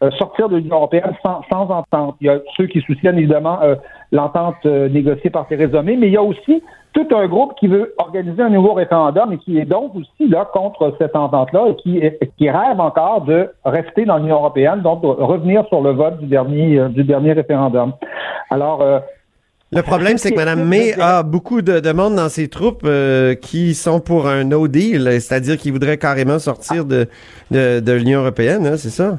Euh, sortir de l'Union européenne sans, sans entente. Il y a ceux qui soutiennent évidemment euh, l'entente euh, négociée par Theresa May, mais il y a aussi tout un groupe qui veut organiser un nouveau référendum et qui est donc aussi là contre cette entente-là et qui, qui rêve encore de rester dans l'Union européenne, donc de revenir sur le vote du dernier, euh, du dernier référendum. Alors, euh, Le problème, c'est que Mme May a beaucoup de demandes dans ses troupes euh, qui sont pour un no deal, c'est-à-dire qui voudraient carrément sortir de, de, de l'Union européenne, hein, c'est ça?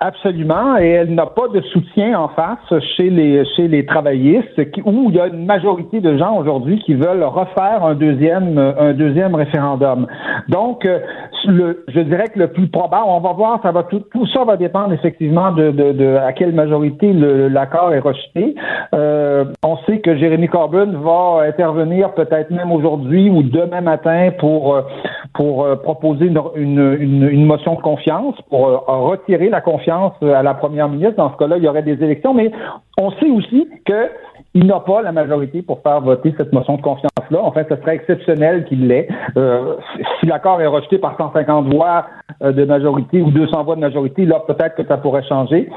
Absolument, et elle n'a pas de soutien en face chez les chez les travaillistes, où il y a une majorité de gens aujourd'hui qui veulent refaire un deuxième un deuxième référendum. Donc, euh, je dirais que le plus probable, on va voir, ça va tout, ça va dépendre effectivement de, de, de à quelle majorité l'accord est rejeté. Euh, on sait que Jérémy Corbyn va intervenir peut-être même aujourd'hui ou demain matin pour euh, pour euh, proposer une, une, une, une motion de confiance pour euh, retirer la confiance euh, à la première ministre. Dans ce cas-là, il y aurait des élections, mais on sait aussi que il n'a pas la majorité pour faire voter cette motion de confiance-là. En fait, ce serait exceptionnel qu'il l'ait. Euh, si l'accord est rejeté par 150 voix euh, de majorité ou 200 voix de majorité, là, peut-être que ça pourrait changer.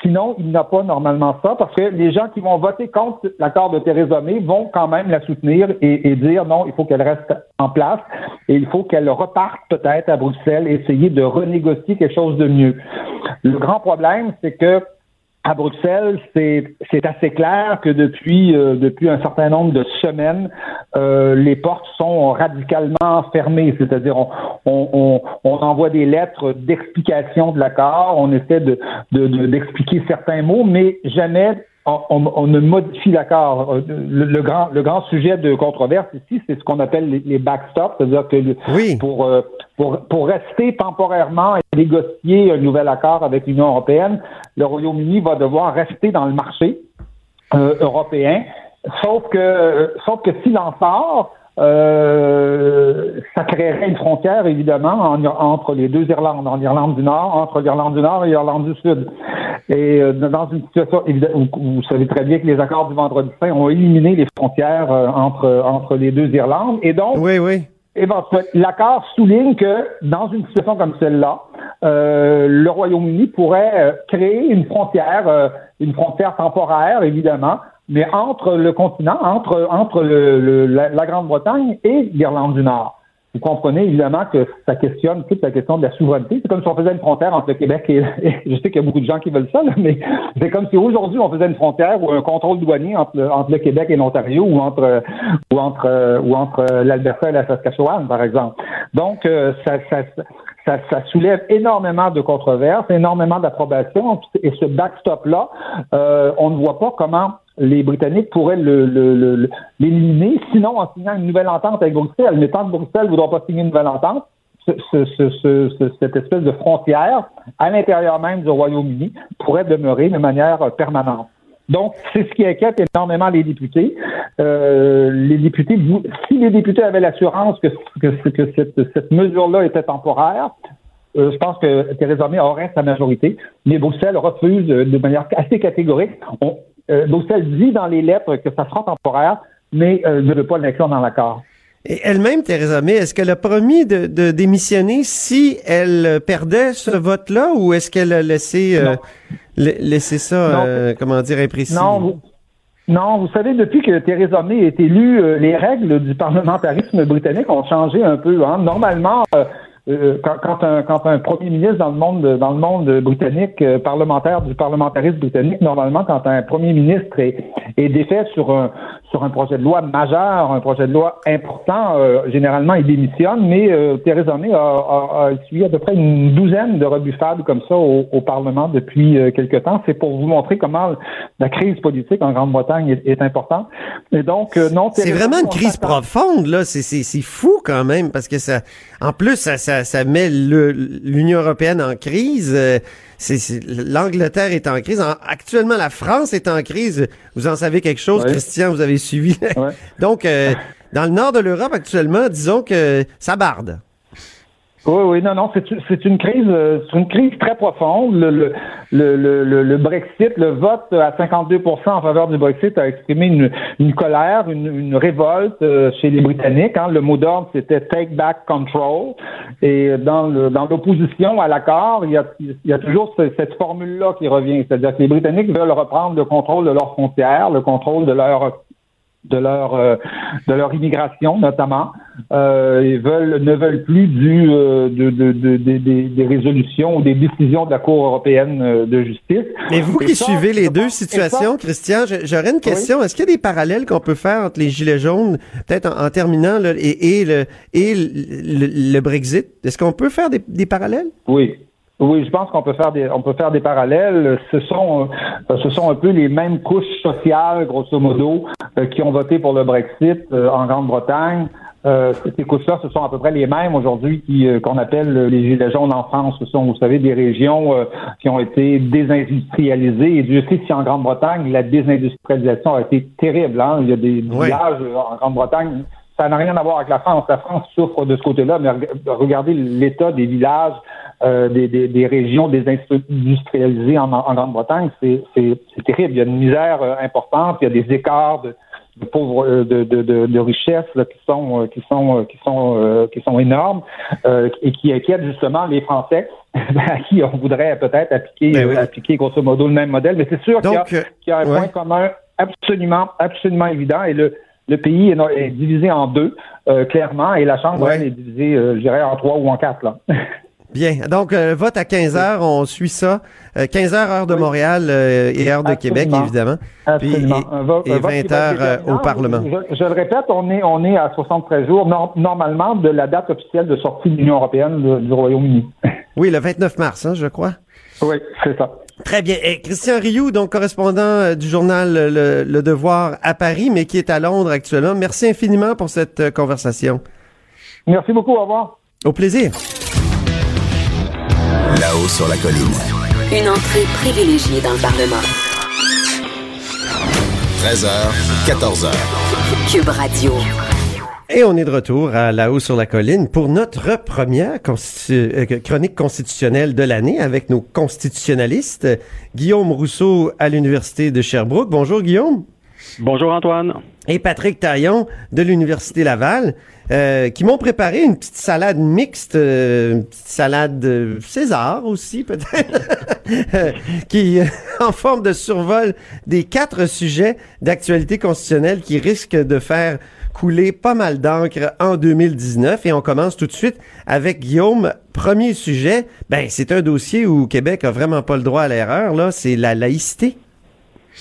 Sinon, il n'a pas normalement ça parce que les gens qui vont voter contre l'accord de Theresa May vont quand même la soutenir et, et dire non, il faut qu'elle reste en place et il faut qu'elle reparte peut-être à Bruxelles et essayer de renégocier quelque chose de mieux. Le grand problème, c'est que à Bruxelles, c'est assez clair que depuis euh, depuis un certain nombre de semaines, euh, les portes sont radicalement fermées. C'est-à-dire, on, on, on, on envoie des lettres d'explication de l'accord, on essaie de de- de- d'expliquer certains mots, mais jamais on, on- on ne modifie l'accord. Euh, Le, le grand le grand sujet de controverse ici, c'est ce qu'on appelle les, les backstops, c'est-à-dire que pour euh, pour rester temporairement et négocier un nouvel accord avec l'Union européenne, le Royaume-Uni va devoir rester dans le marché euh, européen. Sauf que, sauf que s'il en sort, euh, ça créerait une frontière, évidemment, en- entre les deux Irlandes, en Irlande du Nord, entre l'Irlande du Nord et l'Irlande du Sud. Et euh, dans une situation, évidemment, vous savez très bien que les accords du Vendredi Saint ont éliminé les frontières entre, entre les deux Irlandes. Et donc, oui, oui. Éventuellement, l'accord souligne que dans une situation comme celle-là, euh, le Royaume-Uni pourrait euh, créer une frontière, euh, une frontière temporaire, évidemment, mais entre le continent, entre entre le, le- la, la Grande-Bretagne et l'Irlande du Nord. Vous comprenez évidemment que ça questionne toute la question de la souveraineté. C'est comme si on faisait une frontière entre le Québec et, [LAUGHS] je sais qu'il y a beaucoup de gens qui veulent ça, mais c'est comme si aujourd'hui on faisait une frontière ou un contrôle douanier entre le, entre le Québec et l'Ontario ou entre ou entre ou entre l'Alberta et la Saskatchewan, par exemple. Donc euh, ça, ça, ça, ça, soulève énormément de controverses, énormément d'approbation, et ce backstop-là, euh, on ne voit pas comment les Britanniques pourraient l'éliminer, sinon en signant une nouvelle entente avec Bruxelles. Mais tant que Bruxelles ne voudra pas signer une nouvelle entente, cette espèce de frontière à l'intérieur même du Royaume-Uni pourrait demeurer de manière permanente. Donc, c'est ce qui inquiète énormément les députés. Euh, les députés, si les députés avaient l'assurance que, cette, mesure-là était temporaire, euh, je pense que Theresa May aurait sa majorité, mais Bruxelles refuse de manière assez catégorique. Euh, Bruxelles dit dans les lettres que ça sera temporaire, mais euh, ne veut pas l'inclure dans l'accord. Et elle-même, Theresa May, est-ce qu'elle a promis de, démissionner si elle perdait ce vote-là ou est-ce qu'elle a laissé, euh, laissé ça, comment dire, imprécis? Non, vous, non, vous savez, depuis que Theresa May est élue, les règles du parlementarisme britannique ont changé un peu. Hein. Normalement, euh, quand, un, premier ministre dans le monde britannique euh, parlementaire du parlementarisme britannique normalement quand un premier ministre est défait sur un sur un projet de loi majeur un projet de loi important euh, généralement il démissionne mais euh, Theresa May a, a, a, essuyé à peu près une douzaine de rebuffades comme ça au, au Parlement depuis quelque temps c'est pour vous montrer comment la crise politique en Grande-Bretagne est, est, importante et donc non c'est vraiment une crise profonde là c'est c'est fou quand même parce que ça en plus ça ça, met l'Union européenne en crise. L'Angleterre est en crise. actuellement, la France est en crise. Vous en savez quelque chose, Christian, vous avez suivi. [LAUGHS] Donc, euh, dans le nord de l'Europe actuellement, disons que ça barde. Oui, oui, non, non, c'est une crise, euh, c'est une crise très profonde. Le, le, le, le, Brexit, le vote à 52 en faveur du Brexit a exprimé une, une colère, une, une révolte euh, chez les Britanniques. Hein. Le mot d'ordre, c'était Take Back Control. Et dans le, dans l'opposition à l'accord, il y a, il y a toujours cette formule-là qui revient. C'est-à-dire que les Britanniques veulent reprendre le contrôle de leurs frontières, le contrôle de leur de leur euh, de leur immigration notamment euh, ils veulent ne veulent plus du euh, de, de, de, des résolutions ou des décisions de la Cour européenne euh, de justice. Mais vous qui suivez les deux situations, Christian, j'aurais une question. Est-ce qu'il y a des parallèles qu'on peut faire entre les gilets jaunes, peut-être en, terminant là, et, et le et le, Brexit? Est-ce qu'on peut faire des, des parallèles? Oui. Oui, je pense qu'on peut faire des on peut faire des parallèles. Ce sont euh, ce sont un peu les mêmes couches sociales, grosso modo, euh, qui ont voté pour le Brexit euh, en Grande-Bretagne. ces couches-là, ce sont à peu près les mêmes aujourd'hui qui qu'on appelle les gilets jaunes en France. Ce sont, vous savez, des régions qui ont été désindustrialisées. Et Dieu sait si en Grande-Bretagne, la désindustrialisation a été terrible. Hein? Il y a des villages en Grande-Bretagne ça n'a rien à voir avec la France. La France souffre de ce côté-là, mais regardez l'état des villages, euh, des, des, des, régions désindustrialisées en, en Grande-Bretagne, c'est terrible. Il y a une misère euh, importante, il y a des écarts de, de pauvres euh, de, de, de, richesses là, qui sont qui sont qui sont qui sont énormes et qui inquiètent justement les Français [LAUGHS] à qui on voudrait peut-être appliquer appliquer grosso modo le même modèle. Mais c'est sûr qu'il y, y, a un point commun absolument absolument évident et le le pays est, divisé en deux, euh, clairement, et la Chambre est divisée, euh, je dirais, en trois ou en quatre. Là. [LAUGHS] Bien. Donc, euh, vote à 15 heures, on suit ça. 15 heures, heure de Montréal et heure de Québec, évidemment. Absolument. et, 20 heures au Parlement. Je, le répète, on est, on est à 73 jours, normalement, de la date officielle de sortie de l'Union européenne du Royaume-Uni. [LAUGHS] oui, le 29 mars, hein, je crois. Oui, c'est ça. Très bien. Et Christian Rioux, donc correspondant euh, du journal le, Devoir à Paris, mais qui est à Londres actuellement. Merci infiniment pour cette euh, conversation. Merci beaucoup. Au revoir. Au plaisir. Là-haut sur la colline. Une entrée privilégiée dans le Parlement. 13h, 14h. Cube Radio. Et on est de retour à La Haut sur la Colline pour notre première euh, chronique constitutionnelle de l'année avec nos constitutionnalistes. Guillaume Rousseau à l'Université de Sherbrooke. Bonjour Guillaume. Bonjour Antoine. Et Patrick Taillon de l'Université Laval, euh, qui m'ont préparé une petite salade mixte, euh, une petite salade César aussi peut-être, [LAUGHS] qui en forme de survol des quatre sujets d'actualité constitutionnelle qui risquent de faire coulé pas mal d'encre en 2019 et on commence tout de suite avec Guillaume. Premier sujet, ben c'est un dossier où Québec a vraiment pas le droit à l'erreur là, c'est la laïcité.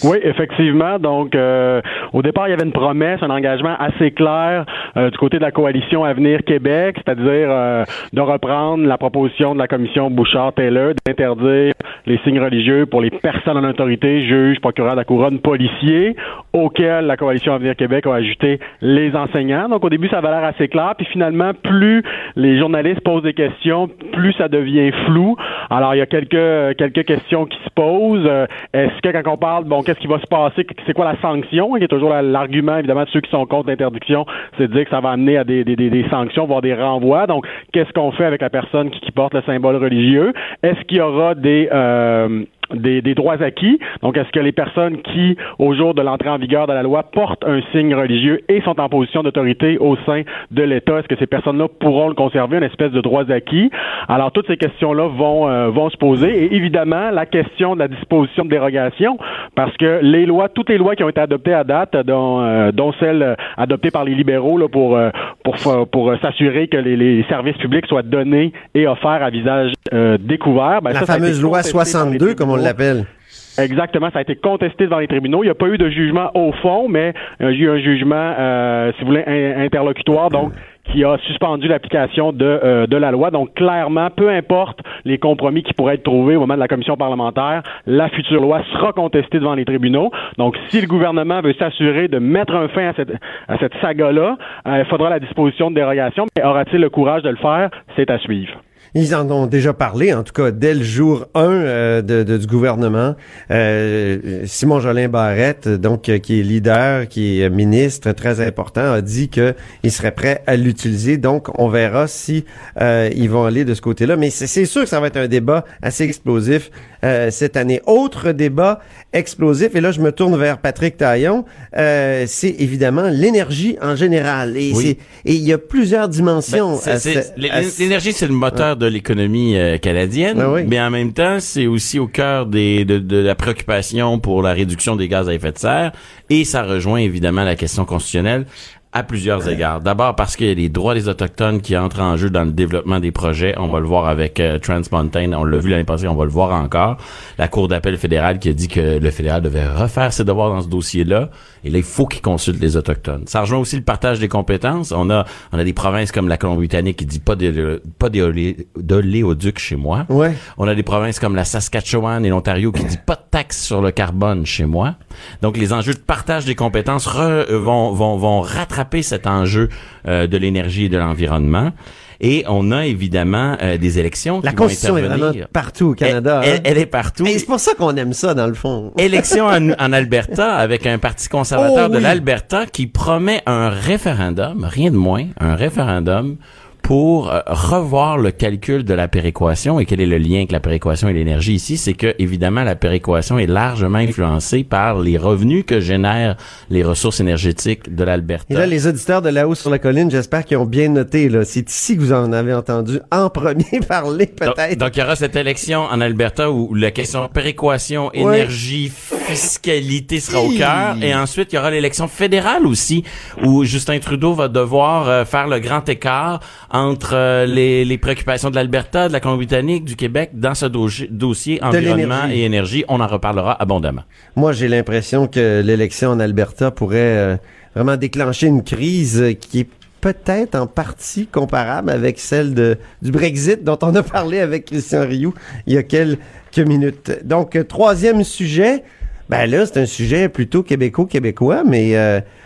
Oui, effectivement. Donc, euh, au départ, il y avait une promesse, un engagement assez clair euh, du côté de la coalition Avenir Québec, c'est-à-dire euh, de reprendre la proposition de la commission Bouchard-Taylor d'interdire les signes religieux pour les personnes en autorité, juges, procureurs de la couronne, policiers, auxquels la coalition Avenir Québec a ajouté les enseignants. Donc, au début, ça avait l'air assez clair, puis finalement, plus les journalistes posent des questions, plus ça devient flou. Alors, il y a quelques quelques questions qui se posent. Est-ce que quand on parle, bon, qu'est-ce qui va se passer, c'est quoi la sanction, qui est toujours l'argument, évidemment, de ceux qui sont contre l'interdiction, c'est de dire que ça va amener à des, des, des, sanctions, voire des renvois. Donc, qu'est-ce qu'on fait avec la personne qui, qui porte le symbole religieux? Est-ce qu'il y aura des... Euh, des, droits acquis. Donc, est-ce que les personnes qui, au jour de l'entrée en vigueur de la loi, portent un signe religieux et sont en position d'autorité au sein de l'État, est-ce que ces personnes-là pourront le conserver, une espèce de droits acquis? Alors, toutes ces questions-là vont, euh, vont se poser. Et évidemment, la question de la disposition de dérogation, parce que les lois, toutes les lois qui ont été adoptées à date, dont, euh, dont celles adoptées par les libéraux là, pour, euh, pour, pour s'assurer que les, les, services publics soient donnés et offerts à visage découvert. Ben, la fameuse loi 62, comme on l'appelle. Exactement, ça a été contesté devant les tribunaux. Il n'y a pas eu de jugement au fond, mais euh, il y a eu un jugement, euh, si vous voulez, interlocutoire, donc qui a suspendu l'application de, euh, de la loi. Donc, clairement, peu importe les compromis qui pourraient être trouvés au moment de la commission parlementaire, la future loi sera contestée devant les tribunaux. Donc, si le gouvernement veut s'assurer de mettre un fin à cette, à cette saga-là, il faudra la disposition de dérogation. Mais aura-t-il le courage de le faire? C'est à suivre. Ils en ont déjà parlé, en tout cas, dès le jour 1 euh, de, du gouvernement. Euh, Simon Jolin Barrette, donc euh, qui est leader, qui est ministre très important, a dit qu'il serait prêt à l'utiliser. Donc, on verra si ils vont aller de ce côté-là. Mais c'est sûr que ça va être un débat assez explosif cette année. Autre débat explosif, et là, je me tourne vers Patrick Taillon, c'est évidemment l'énergie en général. Et il y a plusieurs dimensions. Ben, l'énergie, c'est le moteur de l'économie euh, canadienne, ben mais en même temps, c'est aussi au cœur des, de, de, la préoccupation pour la réduction des gaz à effet de serre, et ça rejoint évidemment la question constitutionnelle à plusieurs égards. D'abord parce qu'il y a les droits des autochtones qui entrent en jeu dans le développement des projets. On va le voir avec euh, Trans Mountain. On l'a vu l'année passée, on va le voir encore. La Cour d'appel fédérale qui a dit que le fédéral devait refaire ses devoirs dans ce dossier-là. Et là, il faut qu'il consulte les autochtones. Ça rejoint aussi le partage des compétences. On a, on a des provinces comme la Colombie-Britannique qui dit pas de, pas d'oléoduc chez moi. Ouais. On a des provinces comme la Saskatchewan et l'Ontario qui dit pas de taxe sur le carbone chez moi. Donc, les enjeux de partage des compétences vont, vont, vont rattraper cet enjeu euh, de l'énergie et de l'environnement. Et on a évidemment euh, des élections La Constitution est vraiment partout au Canada. Elle, hein? est partout. Et c'est pour ça qu'on aime ça, dans le fond. [LAUGHS] Élection en, Alberta avec un parti conservateur oh de l'Alberta qui promet un référendum, rien de moins, un référendum pour euh, revoir le calcul de la péréquation et quel est le lien avec la péréquation et l'énergie ici, c'est que évidemment la péréquation est largement influencée par les revenus que génèrent les ressources énergétiques de l'Alberta. Et là, les auditeurs de La Haut sur la colline, j'espère qu'ils ont bien noté. Là, c'est ici que vous en avez entendu en premier [LAUGHS] parler, peut-être. Donc, il y aura cette élection en Alberta où la question péréquation, énergie, fiscalité sera au cœur, et ensuite il y aura l'élection fédérale aussi où Justin Trudeau va devoir euh, faire le grand écart entre euh, les, les, préoccupations de l'Alberta, de la Colombie-Britannique, du Québec dans ce dossier environnement et énergie. On en reparlera abondamment. Moi, j'ai l'impression que l'élection en Alberta pourrait euh, vraiment déclencher une crise qui est peut-être en partie comparable avec celle de, du Brexit dont on a parlé avec Christian Rioux il y a quelques minutes. Donc, troisième sujet, ben là, c'est un sujet plutôt québéco-québécois, mais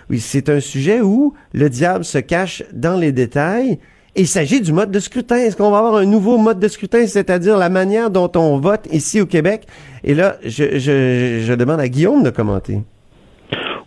oui, c'est un sujet où le diable se cache dans les détails il s'agit du mode de scrutin. Est-ce qu'on va avoir un nouveau mode de scrutin, c'est-à-dire la manière dont on vote ici au Québec? Et là, je, je, je demande à Guillaume de commenter.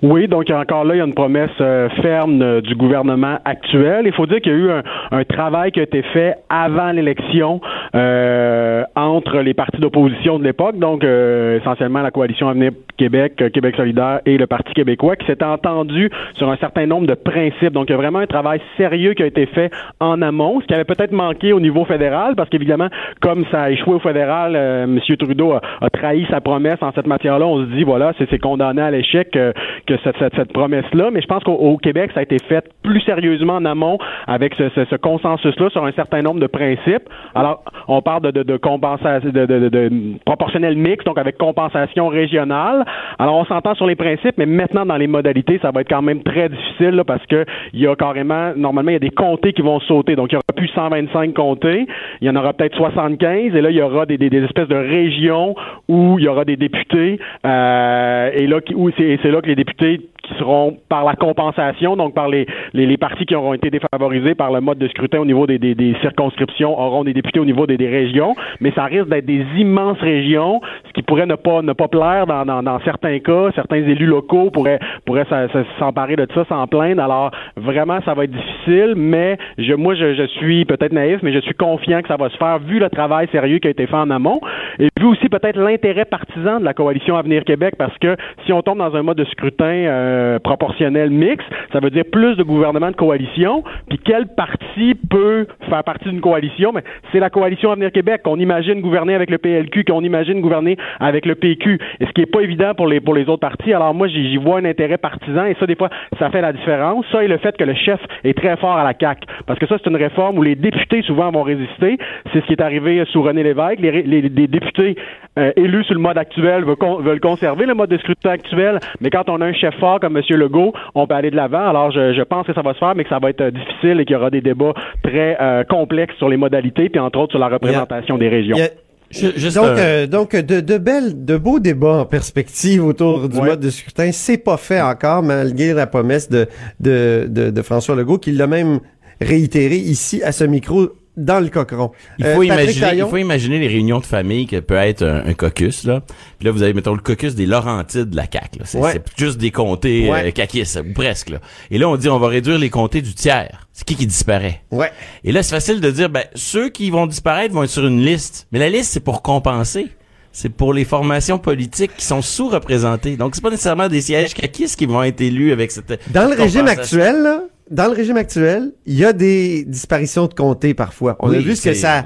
Oui, donc encore là, il y a une promesse euh, ferme euh, du gouvernement actuel. Il faut dire qu'il y a eu un, travail qui a été fait avant l'élection euh, entre les partis d'opposition de l'époque, donc essentiellement la coalition Avenir Québec, Québec solidaire et le Parti québécois, qui s'était entendu sur un certain nombre de principes. Donc il y a vraiment un travail sérieux qui a été fait en amont, ce qui avait peut-être manqué au niveau fédéral, parce qu'évidemment, comme ça a échoué au fédéral, M. Trudeau a, trahi sa promesse en cette matière-là. On se dit, voilà, c'est condamné à l'échec que cette, promesse-là, mais je pense qu'au au Québec, ça a été fait plus sérieusement en amont avec ce, consensus-là sur un certain nombre de principes. Alors, on parle de, de, compensation, de, de, de, proportionnel mix, donc avec compensation régionale. Alors, on s'entend sur les principes, mais maintenant, dans les modalités, ça va être quand même très difficile parce que il y a carrément, normalement, il y a des comtés qui vont sauter. Donc, il y aura plus 125 comtés, il y en aura peut-être 75, et là, il y aura des, espèces de régions où il y aura des députés, euh, et là, où c'est là que les députés qui seront par la compensation, donc par les, les, partis qui auront été défavorisés par le mode de scrutin au niveau des, des, circonscriptions, auront des députés au niveau des, des, régions, mais ça risque d'être des immenses régions, ce qui pourrait ne pas ne pas plaire dans, dans, certains cas. Certains élus locaux pourraient, pourraient s'emparer de ça sans plaindre. Alors, vraiment, ça va être difficile, mais je, moi, je, suis peut-être naïf, mais je suis confiant que ça va se faire vu le travail sérieux qui a été fait en amont vu aussi peut-être l'intérêt partisan de la coalition Avenir Québec, parce que si on tombe dans un mode de scrutin euh, proportionnel mix, ça veut dire plus de gouvernements de coalition. Puis quel parti peut faire partie d'une coalition? Mais c'est la coalition Avenir Québec qu'on imagine gouverner avec le PLQ, qu'on imagine gouverner avec le PQ. Et ce qui est pas évident pour les pour les autres partis. Alors moi, j'y vois un intérêt partisan et ça, des fois, ça fait la différence. Ça et le fait que le chef est très fort à la CAC, parce que ça, c'est une réforme où les députés souvent vont résister. C'est ce qui est arrivé sous René Lévesque. Les députés euh, élus sur le mode actuel veulent, veulent, conserver le mode de scrutin actuel, mais quand on a un chef fort comme M. Legault, on peut aller de l'avant. Alors, je, je, pense que ça va se faire, mais que ça va être euh, difficile et qu'il y aura des débats très euh, complexes sur les modalités, puis entre autres sur la représentation des régions. Je, donc, euh, donc de, de belles, de beaux débats en perspective autour du ouais. mode de scrutin. C'est pas fait encore, malgré la promesse de, de, de, de François Legault, qui l'a même réitéré ici à ce micro dans le cochon. Il faut, euh, imaginer, il faut imaginer les réunions de famille que peut être un, un, caucus là. Puis là vous avez mettons le caucus des Laurentides de la CAC C'est ouais. juste des comtés ouais. euh, caquistes, ou presque là. Et là on dit on va réduire les comtés du tiers. C'est qui qui disparaît? Ouais. Et là c'est facile de dire ben ceux qui vont disparaître vont être sur une liste. Mais la liste c'est pour compenser c'est pour les formations politiques qui sont sous-représentées. Donc, c'est pas nécessairement des sièges caquistes qui vont être élus avec cette... Dans le régime actuel, là, dans le régime actuel, il y a des disparitions de comtés parfois. On oui, a vu ce que ça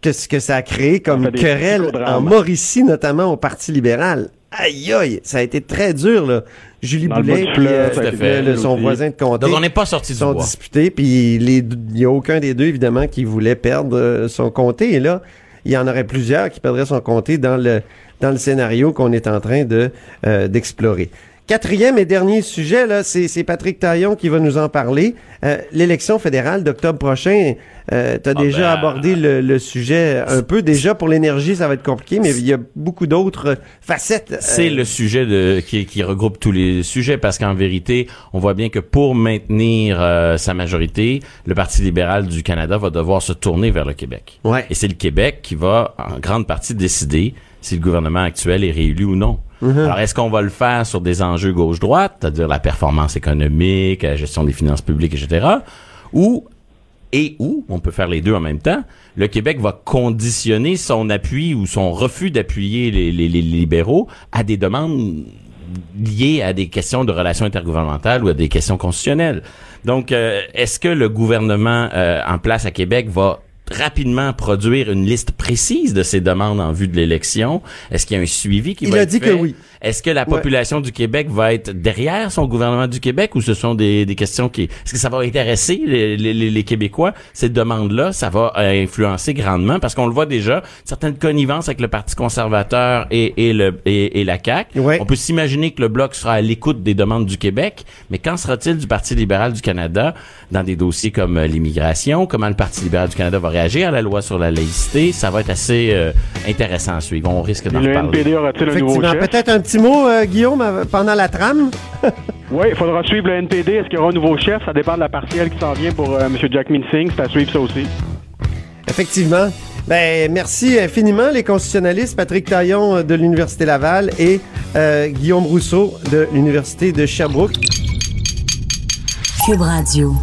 que ce que ça a créé comme querelle en Mauricie, notamment au Parti libéral. Aïe aïe, ça a été très dur là. Julie Dans Boulay puis euh, le, son voisin de comté. Donc on n'est pas sorti du sont bois. disputés puis il y a aucun des deux évidemment qui voulait perdre euh, son comté et là il y en aurait plusieurs qui perdraient son comté dans le dans le scénario qu'on est en train de euh, d'explorer. Quatrième et dernier sujet, là, c'est Patrick Taillon qui va nous en parler. Euh, L'élection fédérale d'octobre prochain, euh, tu as ah déjà ben, abordé le, le, sujet un peu. Déjà, pour l'énergie, ça va être compliqué, mais il y a beaucoup d'autres facettes. C'est euh... le sujet de, qui, qui, regroupe tous les sujets, parce qu'en vérité, on voit bien que pour maintenir euh, sa majorité, le Parti libéral du Canada va devoir se tourner vers le Québec. Ouais. Et c'est le Québec qui va, en grande partie, décider si le gouvernement actuel est réélu ou non. Mhm. Alors, est-ce qu'on va le faire sur des enjeux gauche-droite, c'est-à-dire la performance économique, la gestion des finances publiques, etc., ou et où, on peut faire les deux en même temps, le Québec va conditionner son appui ou son refus d'appuyer les, les, les, libéraux à des demandes liées à des questions de relations intergouvernementales ou à des questions constitutionnelles. Donc, euh, est-ce que le gouvernement euh, en place à Québec va rapidement produire une liste précise de ces demandes en vue de l'élection? Est-ce qu'il y a un suivi qui Il va a être dit fait? que oui. Est-ce que la population ouais. du Québec va être derrière son gouvernement du Québec ou ce sont des, des questions qui... Est-ce que ça va intéresser les, les, les Québécois? Ces demandes-là, ça va influencer grandement parce qu'on le voit déjà, certaines connivences avec le Parti conservateur et, et, le, et, et la CAQ. Ouais. On peut s'imaginer que le Bloc sera à l'écoute des demandes du Québec, mais qu'en sera-t-il du Parti libéral du Canada dans des dossiers comme l'immigration? Comment le Parti libéral du Canada va réagir à la loi sur la laïcité? Ça va être assez euh, intéressant à suivre. On risque d'en le reparler. NPD aura-t-il un nouveau chef? Peut-être un petit mot, euh, Guillaume, pendant la trame? [LAUGHS] oui, il faudra suivre le NPD. Est-ce qu'il y aura un nouveau chef? Ça dépend de la partielle qui s'en vient pour euh, M. Jack Minsing. C'est à suivre ça aussi. Effectivement. Ben, merci infiniment, les constitutionnalistes, Patrick Taillon de l'Université Laval et euh, Guillaume Rousseau de l'Université de Sherbrooke. Cube Radio.